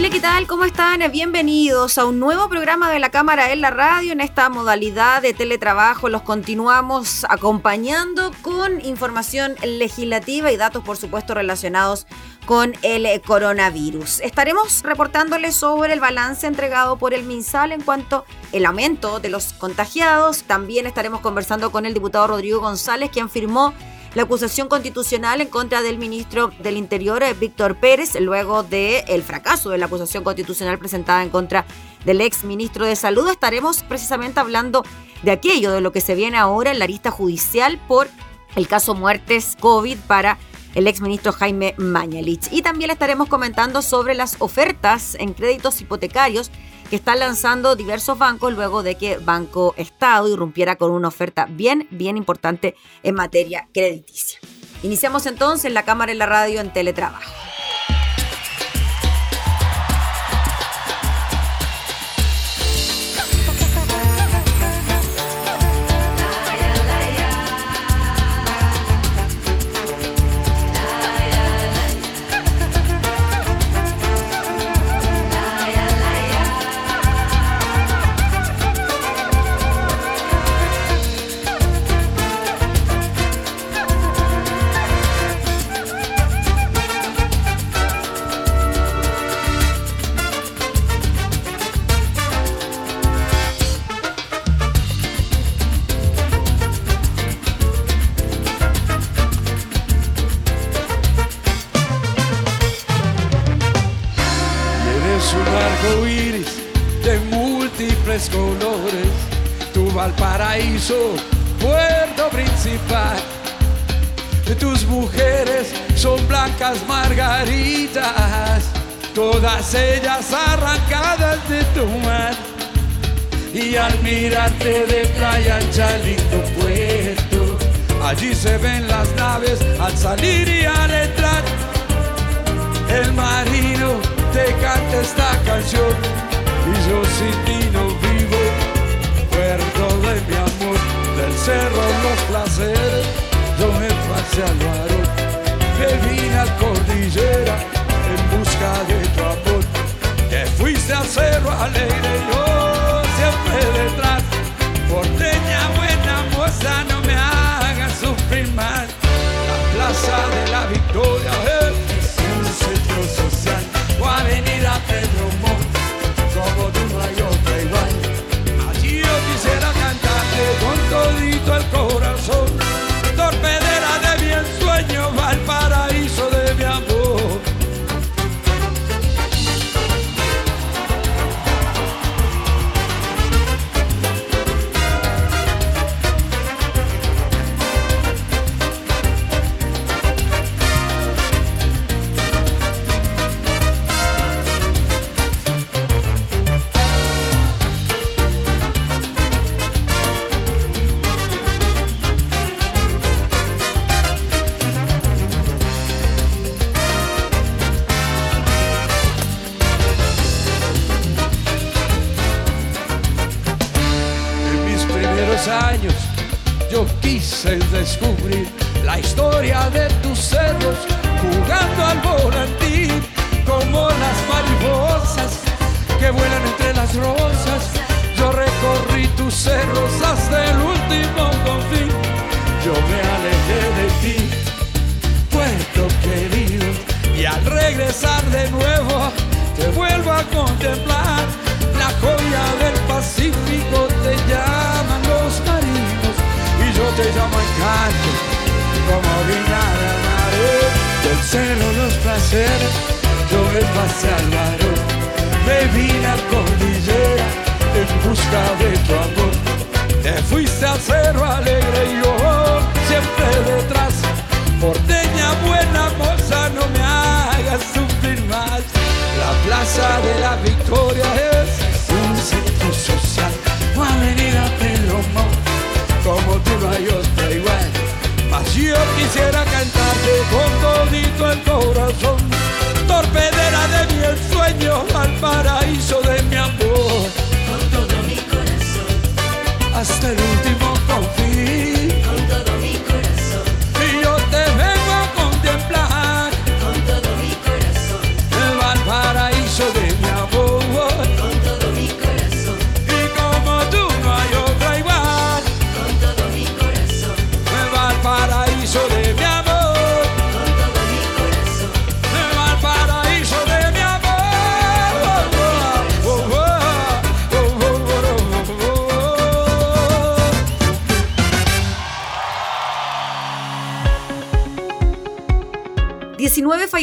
Hola, ¿qué tal? ¿Cómo están? Bienvenidos a un nuevo programa de la Cámara en la Radio. En esta modalidad de teletrabajo los continuamos acompañando con información legislativa y datos, por supuesto, relacionados con el coronavirus. Estaremos reportándoles sobre el balance entregado por el MinSal en cuanto al aumento de los contagiados. También estaremos conversando con el diputado Rodrigo González, quien firmó la acusación constitucional en contra del ministro del Interior, eh, Víctor Pérez, luego del el fracaso de la acusación constitucional presentada en contra del ex ministro de Salud. Estaremos precisamente hablando de aquello, de lo que se viene ahora en la lista judicial por el caso muertes COVID para el ex ministro Jaime Mañalich. Y también estaremos comentando sobre las ofertas en créditos hipotecarios que están lanzando diversos bancos luego de que Banco Estado irrumpiera con una oferta bien, bien importante en materia crediticia. Iniciamos entonces la cámara en la radio en teletrabajo. Todas ellas arrancadas de tu mar. Y al mirarte de playa ancha, lindo puerto, allí se ven las naves al salir y al entrar. El marino te canta esta canción y yo sin ti no vivo, puerto de mi amor del cerro los placeres, yo me pasé al varón, que vine a cordillera de tu amor, que fuiste al cerro alegre, yo siempre detrás, cera, yo el vasalaro, me vine a cordillera en busca de tu amor. Te fuiste a cero alegre y yo siempre detrás, porteña buena moza, no me hagas sufrir más. La plaza de la victoria es el sueño al paraíso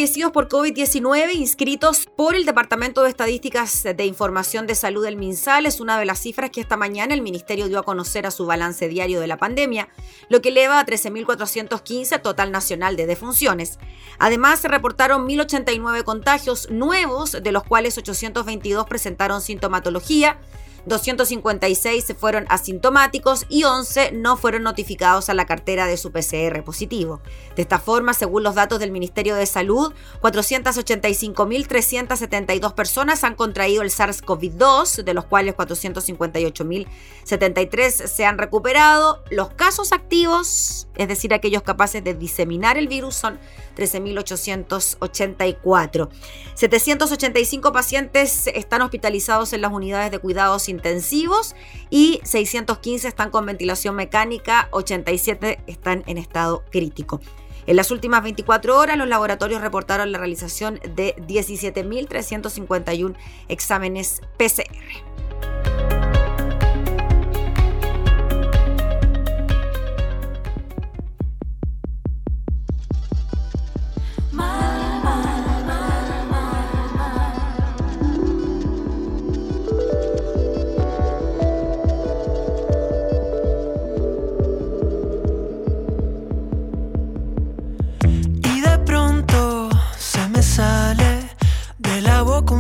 fallecidos por COVID-19 inscritos por el Departamento de Estadísticas de Información de Salud del MinSal es una de las cifras que esta mañana el Ministerio dio a conocer a su balance diario de la pandemia, lo que eleva a 13.415 total nacional de defunciones. Además, se reportaron 1.089 contagios nuevos, de los cuales 822 presentaron sintomatología, 256 se fueron asintomáticos y 11 no fueron notificados a la cartera de su PCR positivo. De esta forma, según los datos del Ministerio de Salud, 485.372 personas han contraído el SARS-CoV-2, de los cuales 458.073 se han recuperado. Los casos activos, es decir, aquellos capaces de diseminar el virus, son 13.884. 785 pacientes están hospitalizados en las unidades de cuidados intensivos y 615 están con ventilación mecánica, 87 están en estado crítico. En las últimas 24 horas, los laboratorios reportaron la realización de 17.351 exámenes PCR.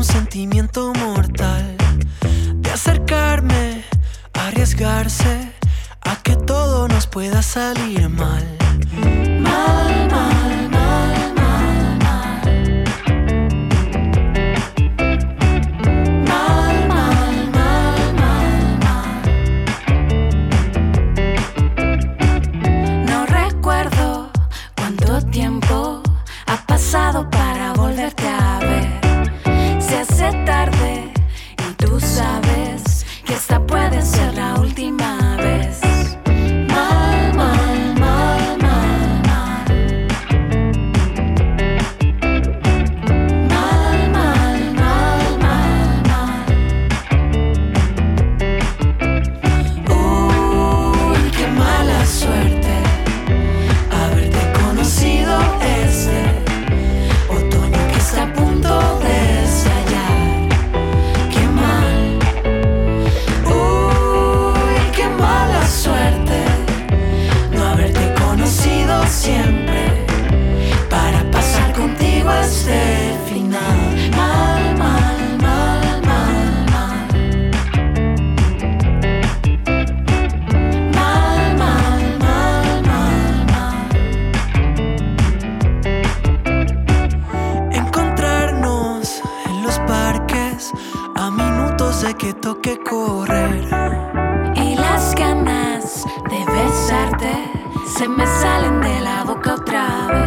Sentimiento mortal de acercarme, arriesgarse a que todo nos pueda salir mal. Y las ganas de besarte se me salen de la boca otra vez.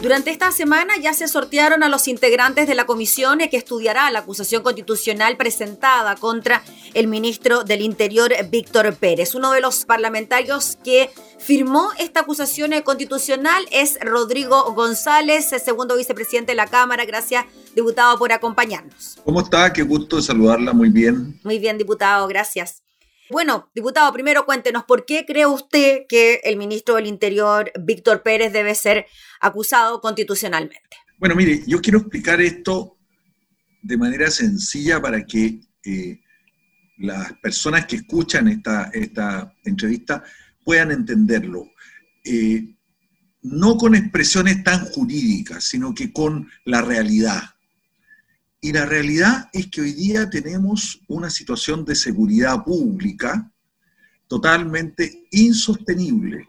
Durante esta semana ya se sortearon a los integrantes de la comisión que estudiará la acusación constitucional presentada contra el ministro del Interior, Víctor Pérez. Uno de los parlamentarios que firmó esta acusación constitucional es Rodrigo González, segundo vicepresidente de la Cámara. Gracias, diputado, por acompañarnos. ¿Cómo está? Qué gusto saludarla. Muy bien. Muy bien, diputado. Gracias. Bueno, diputado, primero cuéntenos, ¿por qué cree usted que el ministro del Interior, Víctor Pérez, debe ser acusado constitucionalmente? Bueno, mire, yo quiero explicar esto de manera sencilla para que eh, las personas que escuchan esta, esta entrevista puedan entenderlo. Eh, no con expresiones tan jurídicas, sino que con la realidad. Y la realidad es que hoy día tenemos una situación de seguridad pública totalmente insostenible,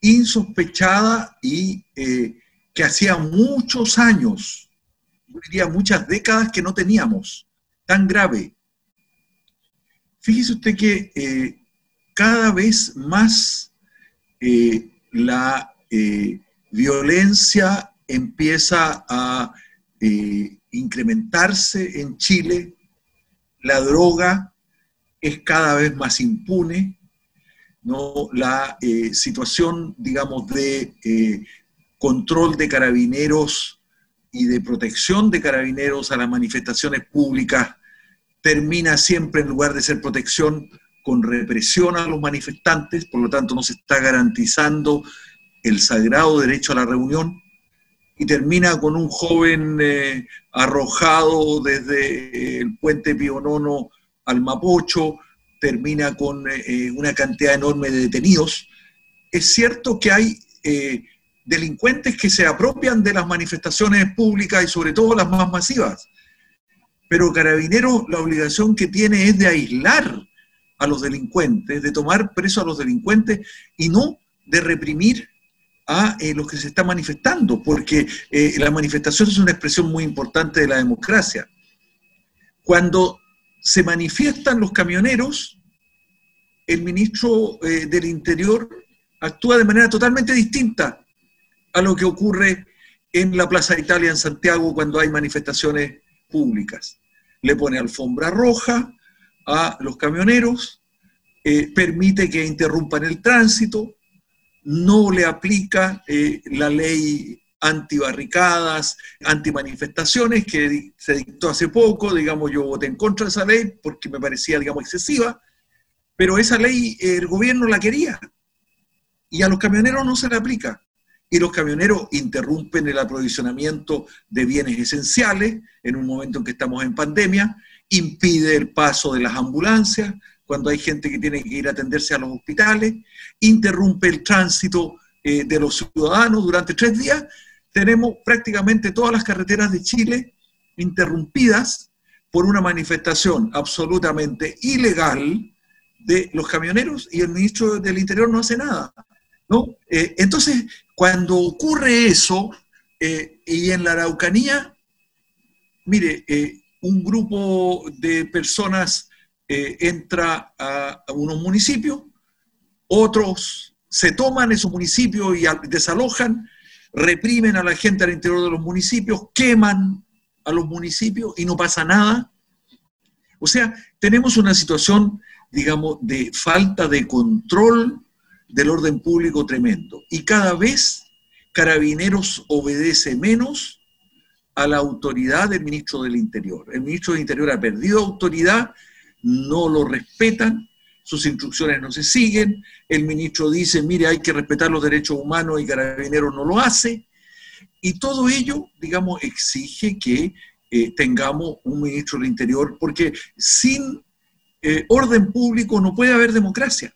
insospechada y eh, que hacía muchos años, diría muchas décadas que no teníamos, tan grave. Fíjese usted que eh, cada vez más eh, la violencia empieza a incrementarse en Chile, la droga es cada vez más impune, ¿no? la eh, situación, digamos, de eh, control de carabineros y de protección de carabineros a las manifestaciones públicas termina siempre, en lugar de ser protección, con represión a los manifestantes, por lo tanto no se está garantizando el sagrado derecho a la reunión y termina con un joven eh, arrojado desde el puente Pionono al Mapocho, termina con eh, una cantidad enorme de detenidos. Es cierto que hay eh, delincuentes que se apropian de las manifestaciones públicas y sobre todo las más masivas, pero Carabineros la obligación que tiene es de aislar a los delincuentes, de tomar preso a los delincuentes y no de reprimir a eh, los que se están manifestando, porque eh, la manifestación es una expresión muy importante de la democracia. Cuando se manifiestan los camioneros, el ministro eh, del Interior actúa de manera totalmente distinta a lo que ocurre en la Plaza Italia en Santiago cuando hay manifestaciones públicas. Le pone alfombra roja a los camioneros, permite que interrumpan el tránsito, no le aplica eh, la ley antibarricadas, antimanifestaciones que se dictó hace poco, digamos, yo voté en contra de esa ley porque me parecía, digamos, excesiva, pero esa ley el gobierno la quería y a los camioneros no se le aplica. Y los camioneros interrumpen el aprovisionamiento de bienes esenciales en un momento en que estamos en pandemia, impide el paso de las ambulancias, cuando hay gente que tiene que ir a atenderse a los hospitales, interrumpe el tránsito eh, de los ciudadanos durante tres días. Tenemos prácticamente todas las carreteras de Chile interrumpidas por una manifestación absolutamente ilegal de los camioneros y el ministro del Interior no hace nada. ¿no? Eh, entonces, cuando ocurre eso, eh, y en la Araucanía, mire, un grupo de personas eh, entra a, unos municipios, otros se toman esos municipios y desalojan, reprimen a la gente al interior de los municipios, queman a los municipios y no pasa nada. O sea, tenemos una situación, digamos, de falta de control del orden público tremendo. Y cada vez Carabineros obedece menos a la autoridad del ministro del Interior. El ministro del Interior ha perdido autoridad no lo respetan, sus instrucciones no se siguen, el ministro dice, mire, hay que respetar los derechos humanos y Carabineros no lo hace, y todo ello, digamos, exige que eh, tengamos un ministro del Interior, porque sin eh, orden público no puede haber democracia.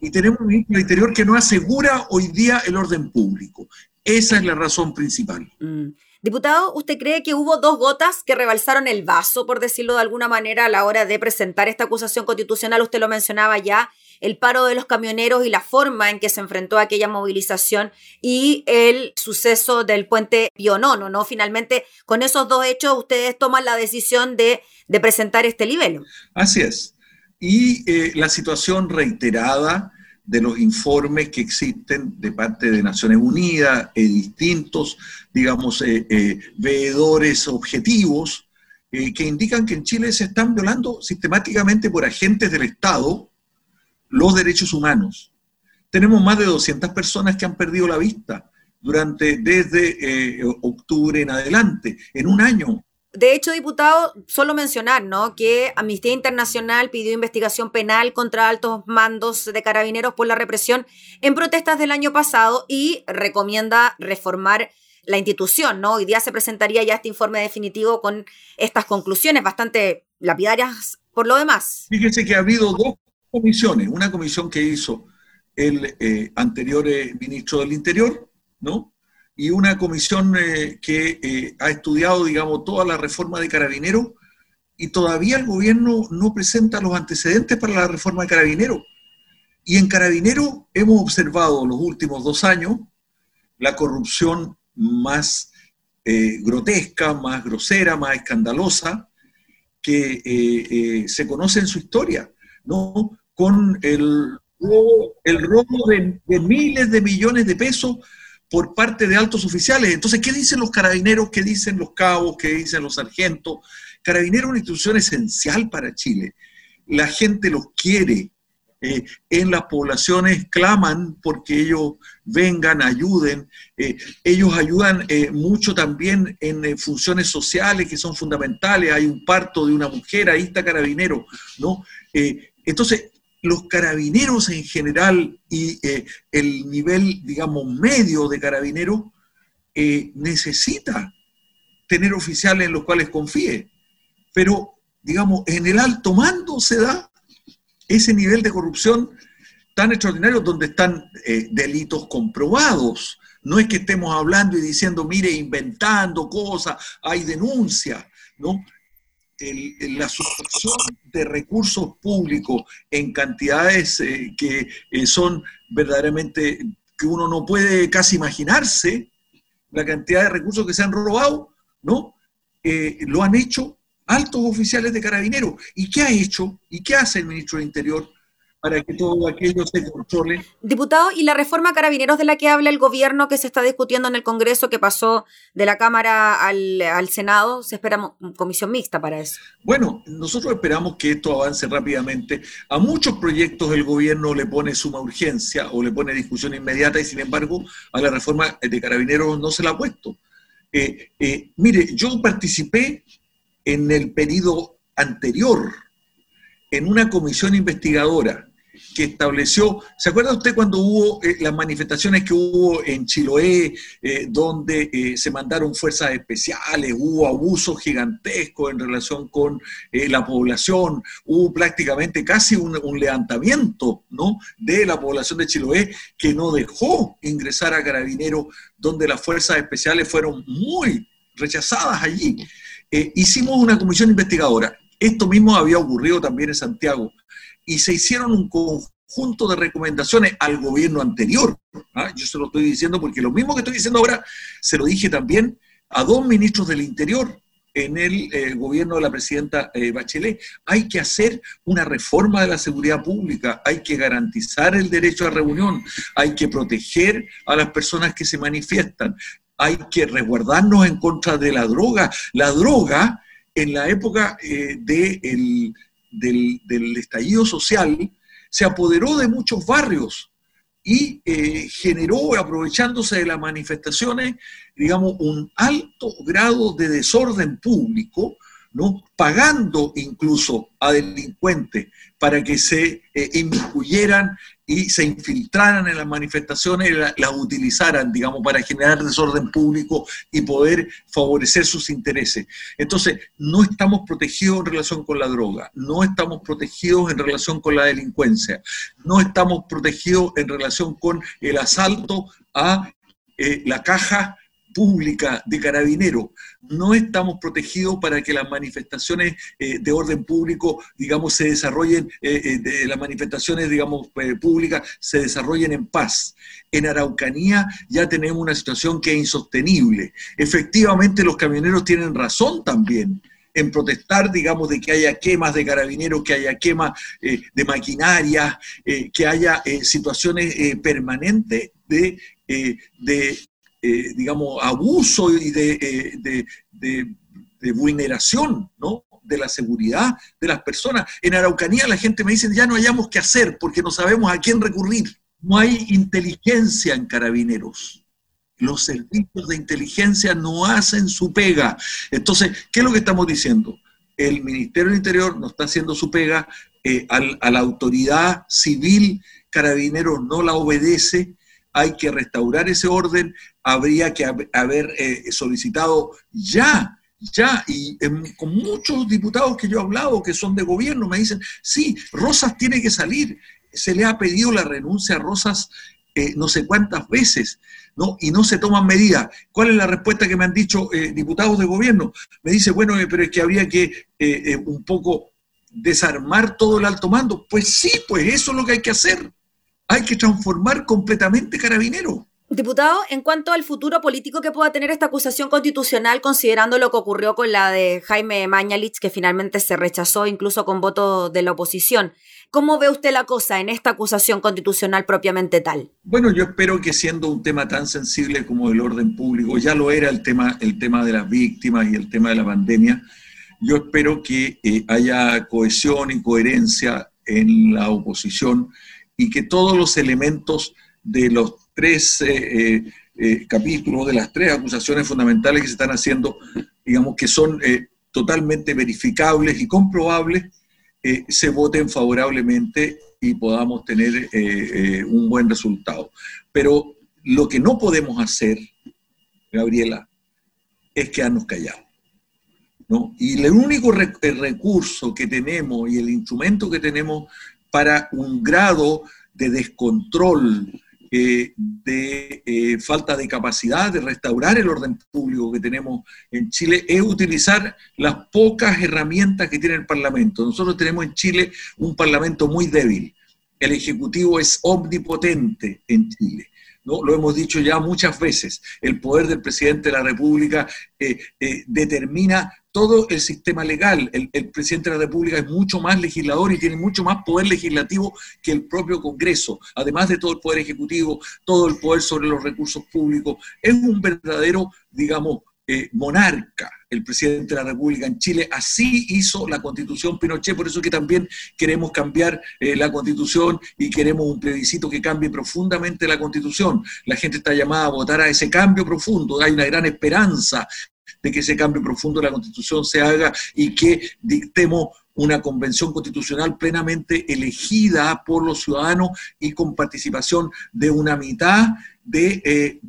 Y tenemos un ministro del Interior que no asegura hoy día el orden público. Esa es la razón principal. Mm. Diputado, ¿usted cree que hubo dos gotas que rebalsaron el vaso, por decirlo de alguna manera, a la hora de presentar esta acusación constitucional? Usted lo mencionaba ya, el paro de los camioneros y la forma en que se enfrentó aquella movilización y el suceso del puente Pionono, ¿no? Finalmente, con esos dos hechos, ustedes toman la decisión de, presentar este libelo. Así es. Y eh, la situación reiterada de los informes que existen de parte de Naciones Unidas, eh, distintos, digamos, eh, eh, veedores objetivos, que indican que en Chile se están violando sistemáticamente por agentes del Estado los derechos humanos. Tenemos más de 200 personas que han perdido la vista durante desde octubre en adelante, en un año de hecho, diputado, solo mencionar, ¿no? Que Amnistía Internacional pidió investigación penal contra altos mandos de carabineros por la represión en protestas del año pasado y recomienda reformar la institución, ¿no? Hoy día se presentaría ya este informe definitivo con estas conclusiones bastante lapidarias por lo demás. Fíjese que ha habido dos comisiones, una comisión que hizo el eh, anterior eh, ministro del Interior, ¿no? Y una comisión eh, que eh, ha estudiado, digamos, toda la reforma de Carabineros y todavía el gobierno no presenta los antecedentes para la reforma de Carabineros. Y en Carabineros hemos observado los últimos dos años la corrupción más eh, grotesca, más grosera, más escandalosa que se conoce en su historia, ¿no? Con el robo, el robo de miles de millones de pesos por parte de altos oficiales. Entonces, ¿qué dicen los carabineros? ¿Qué dicen los cabos? ¿Qué dicen los sargentos? Carabineros es una institución esencial para Chile. La gente los quiere. Eh, en las poblaciones claman porque ellos vengan, ayuden. Eh, ellos ayudan eh, mucho también en funciones sociales que son fundamentales. Hay un parto de una mujer, ahí está carabinero, ¿no? entonces, los carabineros en general y eh, el nivel, digamos, medio de carabineros eh, necesita tener oficiales en los cuales confíe. Pero, digamos, en el alto mando se da ese nivel de corrupción tan extraordinario donde están eh, delitos comprobados. No es que estemos hablando y diciendo, mire, inventando cosas, hay denuncias, ¿no? La sustracción de recursos públicos en cantidades eh, que eh, son verdaderamente que uno no puede casi imaginarse, la cantidad de recursos que se han robado, ¿no? Eh, lo han hecho altos oficiales de carabineros. ¿Y qué ha hecho? ¿Y qué hace el ministro del Interior? Para que todo aquello se controle. Diputado, ¿y la reforma carabineros de la que habla el gobierno que se está discutiendo en el Congreso, que pasó de la Cámara al, Senado? ¿Se espera comisión mixta para eso? Bueno, nosotros esperamos que esto avance rápidamente. A muchos proyectos el gobierno le pone suma urgencia o le pone discusión inmediata y sin embargo a la reforma de carabineros no se la ha puesto. Eh, eh, mire, yo participé en el periodo anterior en una comisión investigadora que estableció, ¿se acuerda usted cuando hubo eh, las manifestaciones que hubo en Chiloé, eh, donde eh, se mandaron fuerzas especiales, hubo abusos gigantescos en relación con la población, hubo prácticamente casi un, levantamiento ¿no? de la población de Chiloé que no dejó ingresar a Carabineros, donde las fuerzas especiales fueron muy rechazadas allí. hicimos una comisión investigadora. Esto mismo había ocurrido también en Santiago y se hicieron un conjunto de recomendaciones al gobierno anterior. ¿ah? Yo se lo estoy diciendo porque lo mismo que estoy diciendo ahora se lo dije también a dos ministros del Interior en el eh, gobierno de la presidenta eh, Bachelet. Hay que hacer una reforma de la seguridad pública, hay que garantizar el derecho a reunión, hay que proteger a las personas que se manifiestan, hay que resguardarnos en contra de la droga. La droga, en la época eh, del del, estallido social, se apoderó de muchos barrios y eh, generó, aprovechándose de las manifestaciones, digamos, un alto grado de desorden público, ¿no? pagando incluso a delincuentes para que se eh, inmiscuyeran y se infiltraran en las manifestaciones, las utilizaran, digamos, para generar desorden público y poder favorecer sus intereses. Entonces, no estamos protegidos en relación con la droga, no estamos protegidos en relación con la delincuencia, no estamos protegidos en relación con el asalto a eh, la caja pública de carabineros. No estamos protegidos para que las manifestaciones eh, de orden público, digamos, se desarrollen, eh, de las manifestaciones, digamos, públicas se desarrollen en paz. En Araucanía ya tenemos una situación que es insostenible. Efectivamente, los camioneros tienen razón también en protestar, digamos, de que haya quemas de carabineros, que haya quemas eh, de maquinaria, eh, que haya eh, situaciones permanentes de digamos, abuso y de, de, vulneración, ¿no? de la seguridad de las personas. En Araucanía la gente me dice, ya no hayamos qué hacer porque no sabemos a quién recurrir. No hay inteligencia en carabineros los servicios de inteligencia no hacen su pega. Entonces, ¿qué es lo que estamos diciendo? El Ministerio del Interior no está haciendo su pega, eh, a la autoridad civil, Carabineros no la obedece, hay que restaurar ese orden, habría que haber eh, solicitado ya, ya, y con muchos diputados que yo he hablado que son de gobierno, me dicen, sí, Rosas tiene que salir. Se le ha pedido la renuncia a Rosas eh, no sé cuántas veces. ¿no? y no se toman medidas. ¿Cuál es la respuesta que me han dicho eh, diputados de gobierno? Me dice, bueno, eh, pero es que habría que eh, un poco desarmar todo el alto mando. Pues sí, pues eso es lo que hay que hacer. Hay que transformar completamente carabinero. Diputado, en cuanto al futuro político que pueda tener esta acusación constitucional, considerando lo que ocurrió con la de Jaime Mañalich, que finalmente se rechazó incluso con voto de la oposición, ¿cómo ve usted la cosa en esta acusación constitucional propiamente tal? Bueno, yo espero que siendo un tema tan sensible como el orden público, ya lo era el tema, el tema de las víctimas y el tema de la pandemia, yo espero que eh, haya cohesión y coherencia en la oposición y que todos los elementos de los tres eh, eh, eh, capítulos, de las tres acusaciones fundamentales que se están haciendo, digamos que son totalmente verificables y comprobables, se voten favorablemente y podamos tener un buen resultado. Pero lo que no podemos hacer, Gabriela, es quedarnos callados. ¿no? Y el único recurso que tenemos y el instrumento que tenemos para un grado de descontrol eh, de eh, falta de capacidad de restaurar el orden público que tenemos en Chile es utilizar las pocas herramientas que tiene el Parlamento. Nosotros tenemos en Chile un Parlamento muy débil. El Ejecutivo es omnipotente en Chile. ¿No? Lo hemos dicho ya muchas veces. El poder del presidente de la República eh, determina todo el sistema legal. El, presidente de la República es mucho más legislador y tiene mucho más poder legislativo que el propio Congreso, además de todo el poder ejecutivo, todo el poder sobre los recursos públicos. Es un verdadero, digamos, eh, monarca el presidente de la República en Chile. Así hizo la constitución Pinochet, por eso que también queremos cambiar eh, la constitución y queremos un plebiscito que cambie profundamente la constitución. La gente está llamada a votar a ese cambio profundo, hay una gran esperanza de que ese cambio profundo de la Constitución se haga y que dictemos una convención constitucional plenamente elegida por los ciudadanos y con participación de una mitad de eh,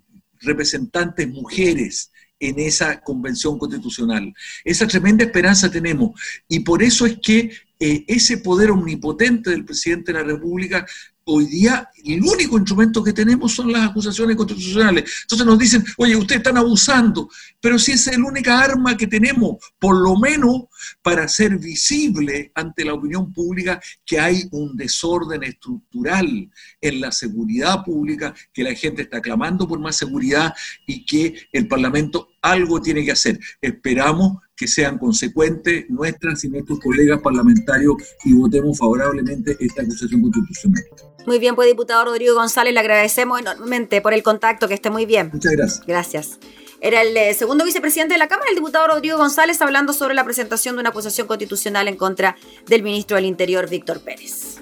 representantes mujeres en esa convención constitucional. Esa tremenda esperanza tenemos y por eso es que eh, ese poder omnipotente del presidente de la República hoy día el único instrumento que tenemos son las acusaciones constitucionales. Entonces nos dicen, oye, ustedes están abusando, pero si esa es la única arma que tenemos, por lo menos para hacer visible ante la opinión pública que hay un desorden estructural en la seguridad pública, que la gente está clamando por más seguridad y que el Parlamento algo tiene que hacer. Esperamos que sean consecuentes nuestras y nuestros colegas parlamentarios y votemos favorablemente esta acusación constitucional. Muy bien, pues diputado Rodrigo González, le agradecemos enormemente por el contacto, que esté muy bien. Muchas gracias. Gracias. Era el eh, segundo vicepresidente de la Cámara, el diputado Rodrigo González, hablando sobre la presentación de una acusación constitucional en contra del ministro del Interior, Víctor Pérez.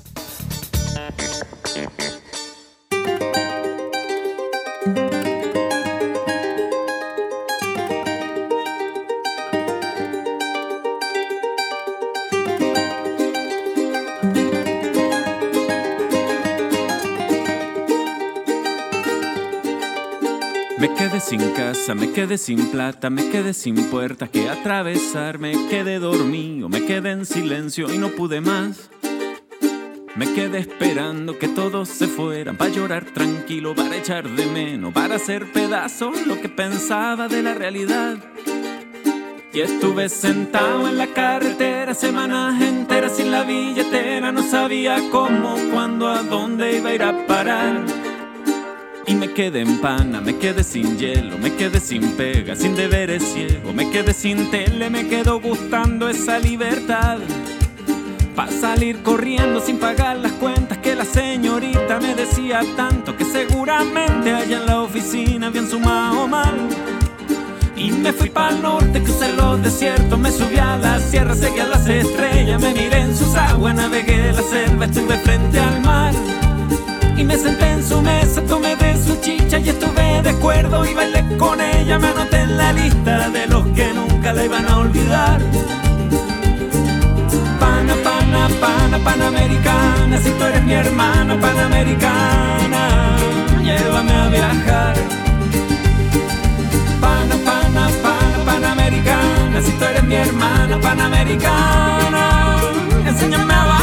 Me quedé sin plata, me quedé sin puertas que atravesar, me quedé dormido, me quedé en silencio y no pude más. Me quedé esperando que todos se fueran para llorar tranquilo, para echar de menos, para hacer pedazos lo que pensaba de la realidad. Y estuve sentado en la carretera semanas enteras sin la billetera, no sabía cómo, cuándo, a dónde iba a ir a parar. Y me quedé en pana, me quedé sin hielo, me quedé sin pega, sin deberes ciego, me quedé sin tele, me quedo gustando esa libertad. Pa' salir corriendo sin pagar las cuentas que la señorita me decía tanto que seguramente allá en la oficina habían sumado mal. Y me fui para el norte, crucé los desiertos, me subí a la sierra, seguí a las estrellas, me miré en sus aguas, navegué la selva, estuve frente al mar. Y me senté en su mesa, tomé de su chicha y estuve de acuerdo y bailé con ella, me anoté en la lista de los que nunca la iban a olvidar. Pana, pana, pana, panamericana, si tú eres mi hermana panamericana, llévame a viajar. si tú eres mi hermana panamericana, enséñame a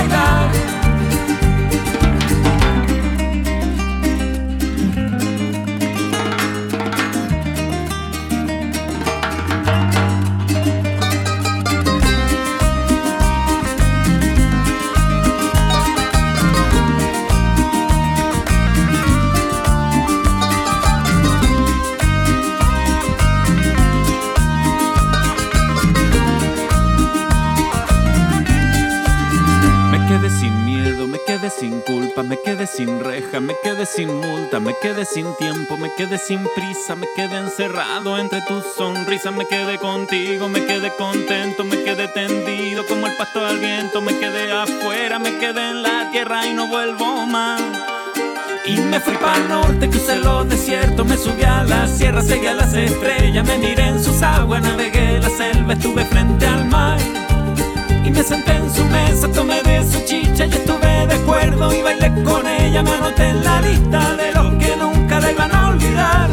sin multa, me quedé sin tiempo, me quedé sin prisa, me quedé encerrado entre tus sonrisas, me quedé contigo, me quedé contento, me quedé tendido como el pasto al viento, me quedé afuera, me quedé en la tierra y no vuelvo más. Y me fui para el norte, crucé los desiertos, me subí a la sierra, seguí a las estrellas, me miré en sus aguas, navegué la selva, estuve frente al mar. Y me senté en su mesa, tomé de su chicha y estuve de acuerdo y bailé con ella, me anoté en la lista de los que nunca la iban a olvidar.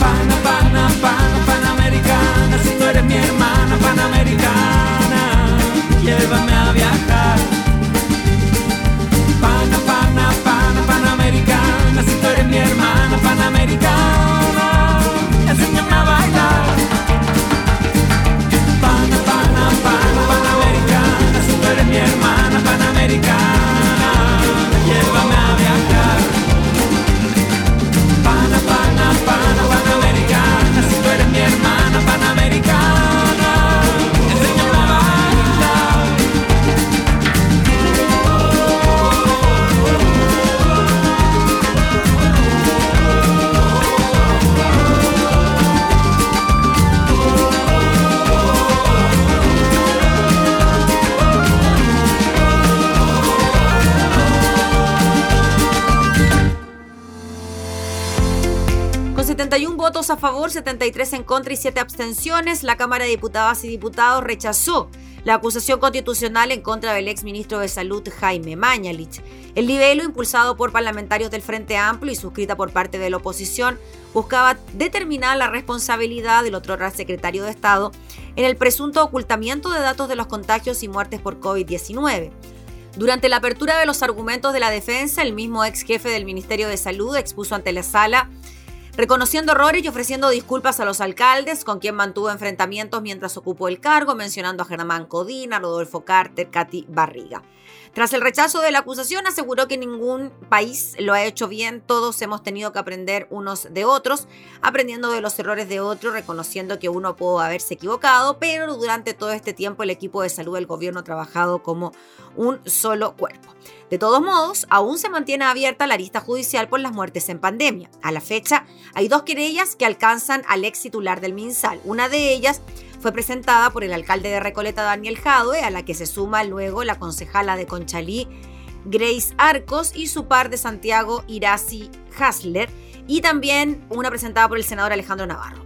Pana, pana, pana, panamericana, si tú eres mi hermana panamericana, llévame a viajar. Pana, pana, pana, panamericana, si tú eres mi hermana panamericana, panamericana, llévame a favor, 73 en contra y 7 abstenciones, la Cámara de Diputadas y Diputados rechazó la acusación constitucional en contra del exministro de Salud Jaime Mañalich. El libelo, impulsado por parlamentarios del Frente Amplio y suscrita por parte de la oposición, buscaba determinar la responsabilidad del otro secretario de Estado en el presunto ocultamiento de datos de los contagios y muertes por COVID-19. Durante la apertura de los argumentos de la defensa, el mismo ex jefe del Ministerio de Salud expuso ante la sala reconociendo errores y ofreciendo disculpas a los alcaldes con quien mantuvo enfrentamientos mientras ocupó el cargo, mencionando a Germán Codina, Rodolfo Carter, Katy Barriga. Tras el rechazo de la acusación, aseguró que ningún país lo ha hecho bien, todos hemos tenido que aprender unos de otros, aprendiendo de los errores de otros, reconociendo que uno pudo haberse equivocado, pero durante todo este tiempo el equipo de salud del gobierno ha trabajado como un solo cuerpo. De todos modos, aún se mantiene abierta la lista judicial por las muertes en pandemia. A la fecha, hay dos querellas que alcanzan al ex titular del MinSal. Una de ellas fue presentada por el alcalde de Recoleta, Daniel Jadue, a la que se suma luego la concejala de Conchalí, Grace Arcos, y su par de Santiago, Irazi Hasler, y también una presentada por el senador Alejandro Navarro.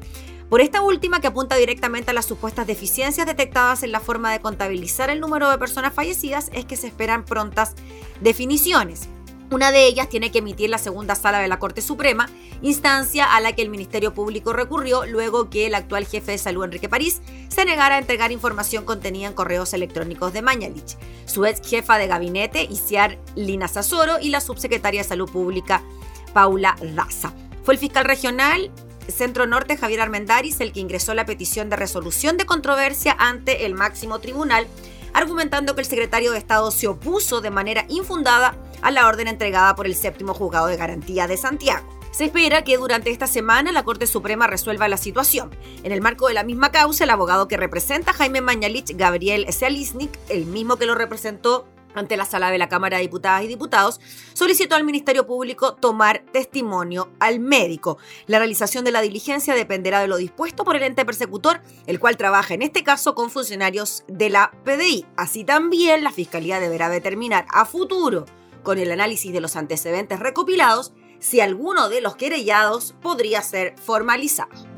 Por esta última, que apunta directamente a las supuestas deficiencias detectadas en la forma de contabilizar el número de personas fallecidas, es que se esperan prontas definiciones. Una de ellas tiene que emitir la segunda sala de la Corte Suprema, instancia a la que el Ministerio Público recurrió luego que el actual jefe de salud, Enrique París, se negara a entregar información contenida en correos electrónicos de Mañalich, su ex jefa de gabinete, Isiar Lina Sasoro, y la subsecretaria de Salud Pública, Paula Daza. Fue el fiscal regional Centro Norte, Javier Armendaris, el que ingresó la petición de resolución de controversia ante el máximo tribunal, argumentando que el secretario de Estado se opuso de manera infundada a la orden entregada por el séptimo juzgado de garantía de Santiago. Se espera que durante esta semana la Corte Suprema resuelva la situación. En el marco de la misma causa, el abogado que representa a Jaime Mañalich, Gabriel Sealisnik, el mismo que lo representó ante la sala de la Cámara de Diputadas y Diputados, solicitó al Ministerio Público tomar testimonio al médico. La realización de la diligencia dependerá de lo dispuesto por el ente persecutor, el cual trabaja en este caso con funcionarios de la PDI. Así también la Fiscalía deberá determinar a futuro con el análisis de los antecedentes recopilados si alguno de los querellados podría ser formalizado.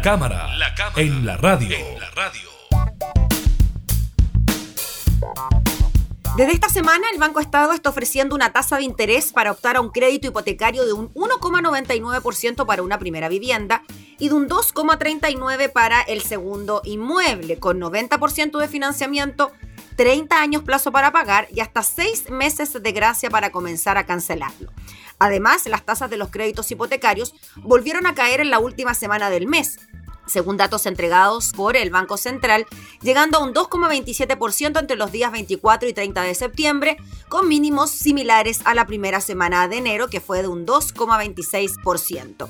Cámara, en, la radio. Desde esta semana, el Banco Estado está ofreciendo una tasa de interés para optar a un crédito hipotecario de un 1,99% para una primera vivienda y de un 2,39 para el segundo inmueble, con 90% de financiamiento, 30 años plazo para pagar y hasta 6 meses de gracia para comenzar a cancelarlo. Además, las tasas de los créditos hipotecarios volvieron a caer en la última semana del mes, según datos entregados por el Banco Central, llegando a un 2,27% entre los días 24 y 30 de septiembre, con mínimos similares a la primera semana de enero, que fue de un 2,26%.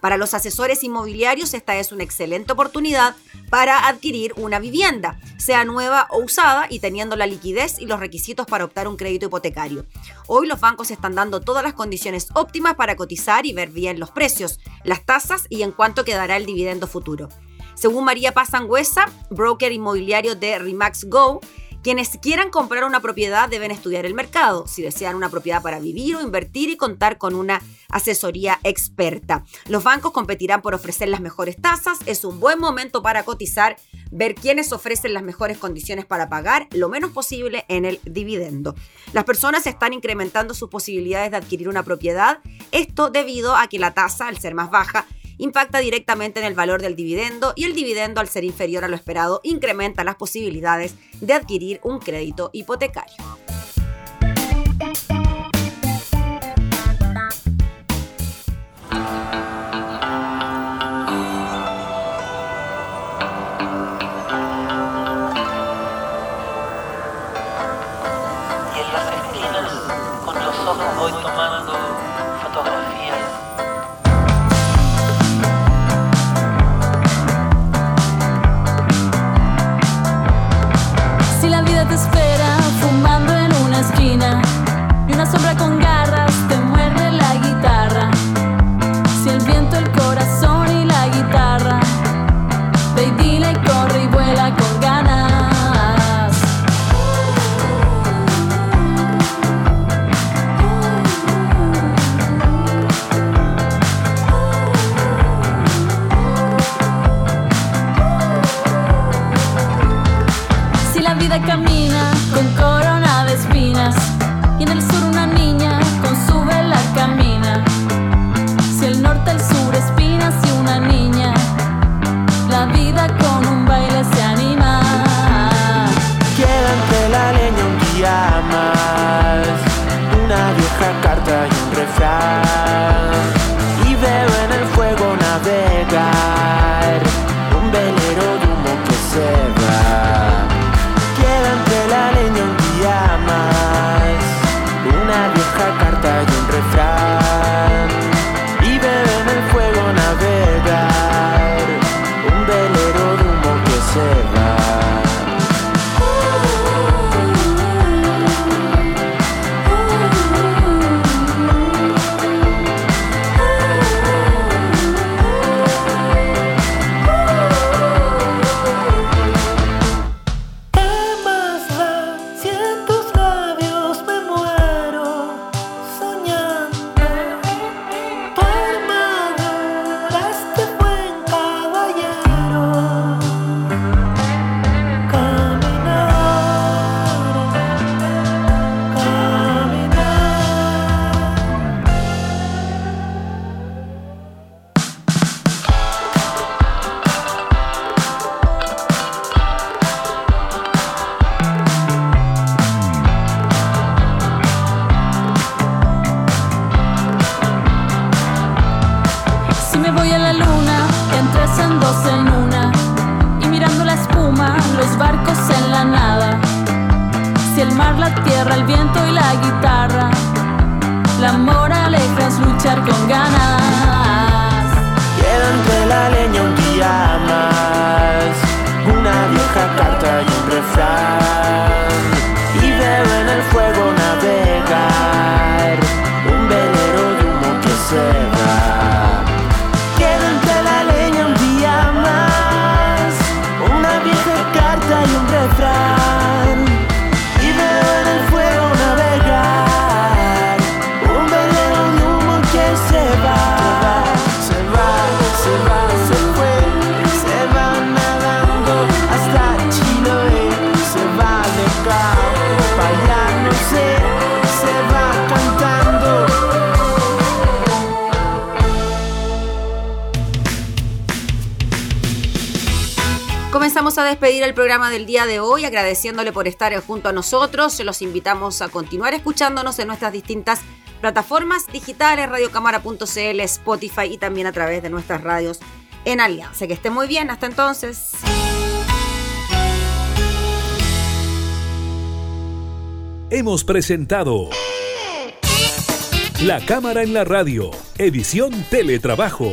Para los asesores inmobiliarios esta es una excelente oportunidad para adquirir una vivienda, sea nueva o usada y teniendo la liquidez y los requisitos para optar un crédito hipotecario. Hoy los bancos están dando todas las condiciones óptimas para cotizar y ver bien los precios, las tasas y en cuánto quedará el dividendo futuro. Según María Paz Sangüesa, broker inmobiliario de Remax Go, quienes quieran comprar una propiedad deben estudiar el mercado, si desean una propiedad para vivir o invertir y contar con una asesoría experta. Los bancos competirán por ofrecer las mejores tasas, es un buen momento para cotizar, ver quiénes ofrecen las mejores condiciones para pagar lo menos posible en el dividendo. Las personas están incrementando sus posibilidades de adquirir una propiedad, esto debido a que la tasa, al ser más baja, impacta directamente en el valor del dividendo y el dividendo al ser inferior a lo esperado incrementa las posibilidades de adquirir un crédito hipotecario. Despedir el programa del día de hoy agradeciéndole por estar junto a nosotros. Los invitamos a continuar escuchándonos en nuestras distintas plataformas digitales, radiocámara.cl, Spotify y también a través de nuestras radios en Alianza. Que esté muy bien, hasta entonces. Hemos presentado La Cámara en la Radio, edición Teletrabajo.